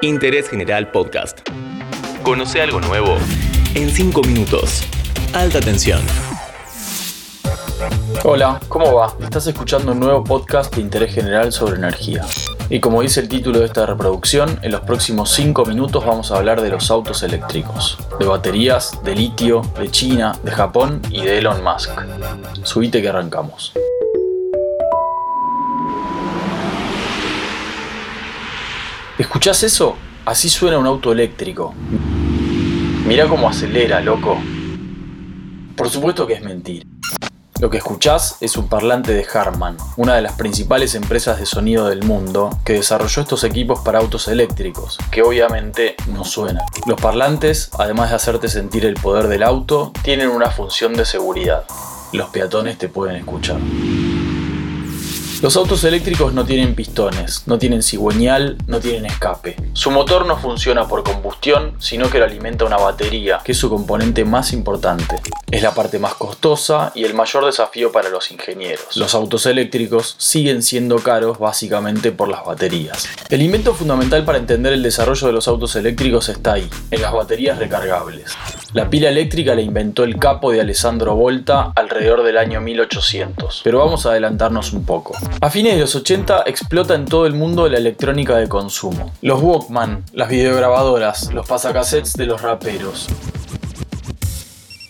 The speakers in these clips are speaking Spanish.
Interés General Podcast. Conoce algo nuevo en 5 minutos. Alta tensión. Hola, ¿cómo va? Estás escuchando un nuevo podcast de interés general sobre energía. Y como dice el título de esta reproducción, en los próximos 5 minutos vamos a hablar de los autos eléctricos, de baterías, de litio, de China, de Japón y de Elon Musk. Subite que arrancamos. ¿Escuchás eso? Así suena un auto eléctrico. Mira cómo acelera, loco. Por supuesto que es mentira. Lo que escuchás es un parlante de Harman, una de las principales empresas de sonido del mundo, que desarrolló estos equipos para autos eléctricos, que obviamente no suenan. Los parlantes, además de hacerte sentir el poder del auto, tienen una función de seguridad. Los peatones te pueden escuchar. Los autos eléctricos no tienen pistones, no tienen cigüeñal, no tienen escape. Su motor no funciona por combustión, sino que lo alimenta una batería, que es su componente más importante. Es la parte más costosa y el mayor desafío para los ingenieros. Los autos eléctricos siguen siendo caros básicamente por las baterías. El invento fundamental para entender el desarrollo de los autos eléctricos está ahí, en las baterías recargables. La pila eléctrica la inventó el capo de Alessandro Volta alrededor del año 1800, pero vamos a adelantarnos un poco. A fines de los 80 explota en todo el mundo la electrónica de consumo. Los Walkman, las videograbadoras, los pasacassettes de los raperos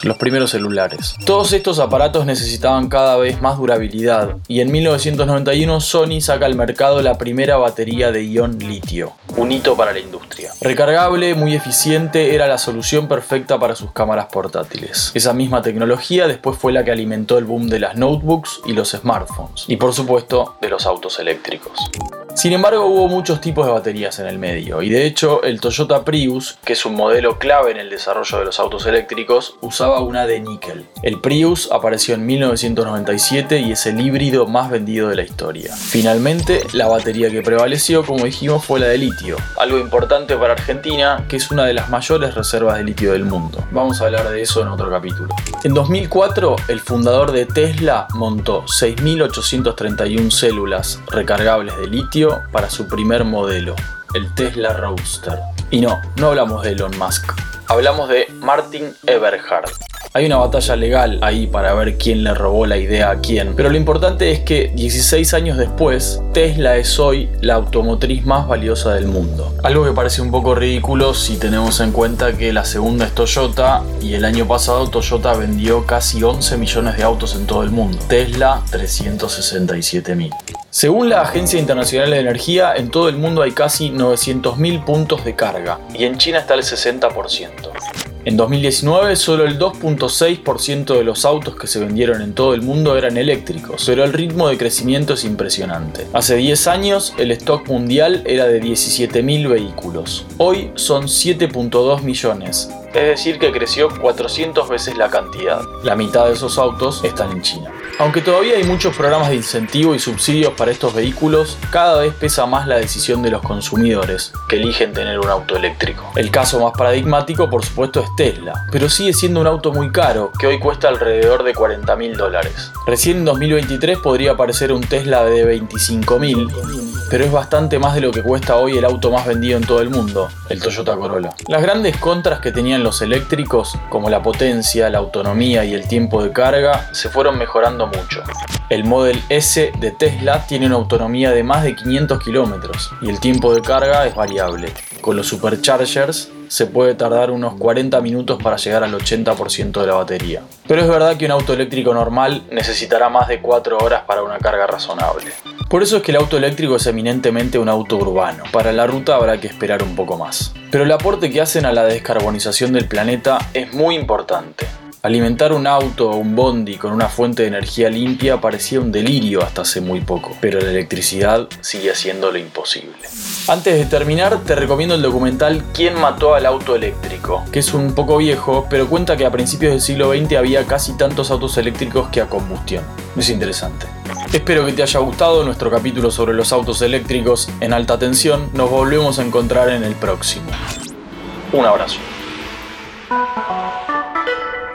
los primeros celulares. Todos estos aparatos necesitaban cada vez más durabilidad y en 1991 Sony saca al mercado la primera batería de ion litio, un hito para la industria. Recargable, muy eficiente, era la solución perfecta para sus cámaras portátiles. Esa misma tecnología después fue la que alimentó el boom de las notebooks y los smartphones, y por supuesto de los autos eléctricos. Sin embargo, hubo muchos tipos de baterías en el medio, y de hecho el Toyota Prius, que es un modelo clave en el desarrollo de los autos eléctricos, usaba una de níquel. El Prius apareció en 1997 y es el híbrido más vendido de la historia. Finalmente, la batería que prevaleció, como dijimos, fue la de litio, algo importante para Argentina, que es una de las mayores reservas de litio del mundo. Vamos a hablar de eso en otro capítulo. En 2004, el fundador de Tesla montó 6.831 células recargables de litio para su primer modelo, el Tesla Roadster. Y no, no hablamos de Elon Musk, hablamos de Martin Eberhard, hay una batalla legal ahí para ver quién le robó la idea a quién, pero lo importante es que 16 años después, Tesla es hoy la automotriz más valiosa del mundo. Algo que parece un poco ridículo si tenemos en cuenta que la segunda es Toyota y el año pasado Toyota vendió casi 11 millones de autos en todo el mundo. Tesla 367 mil. Según la Agencia Internacional de Energía, en todo el mundo hay casi 900.000 puntos de carga y en China está el 60%. En 2019 solo el 2.6% de los autos que se vendieron en todo el mundo eran eléctricos, pero el ritmo de crecimiento es impresionante. Hace 10 años el stock mundial era de 17.000 vehículos, hoy son 7.2 millones, es decir que creció 400 veces la cantidad. La mitad de esos autos están en China. Aunque todavía hay muchos programas de incentivo y subsidios para estos vehículos, cada vez pesa más la decisión de los consumidores que eligen tener un auto eléctrico. El caso más paradigmático por supuesto es Tesla, pero sigue siendo un auto muy caro, que hoy cuesta alrededor de 40 mil dólares. Recién en 2023 podría aparecer un Tesla de 25 mil, pero es bastante más de lo que cuesta hoy el auto más vendido en todo el mundo, el Toyota Corolla. Las grandes contras que tenían los eléctricos, como la potencia, la autonomía y el tiempo de carga, se fueron mejorando mucho. El Model S de Tesla tiene una autonomía de más de 500 kilómetros y el tiempo de carga es variable. Con los superchargers se puede tardar unos 40 minutos para llegar al 80% de la batería. Pero es verdad que un auto eléctrico normal necesitará más de 4 horas para una carga razonable. Por eso es que el auto eléctrico es eminentemente un auto urbano. Para la ruta habrá que esperar un poco más. Pero el aporte que hacen a la descarbonización del planeta es muy importante. Alimentar un auto o un bondi con una fuente de energía limpia parecía un delirio hasta hace muy poco, pero la electricidad sigue haciendo lo imposible. Antes de terminar, te recomiendo el documental ¿Quién mató al auto eléctrico? que es un poco viejo, pero cuenta que a principios del siglo XX había casi tantos autos eléctricos que a combustión. Es interesante. Espero que te haya gustado nuestro capítulo sobre los autos eléctricos en alta tensión. Nos volvemos a encontrar en el próximo. Un abrazo.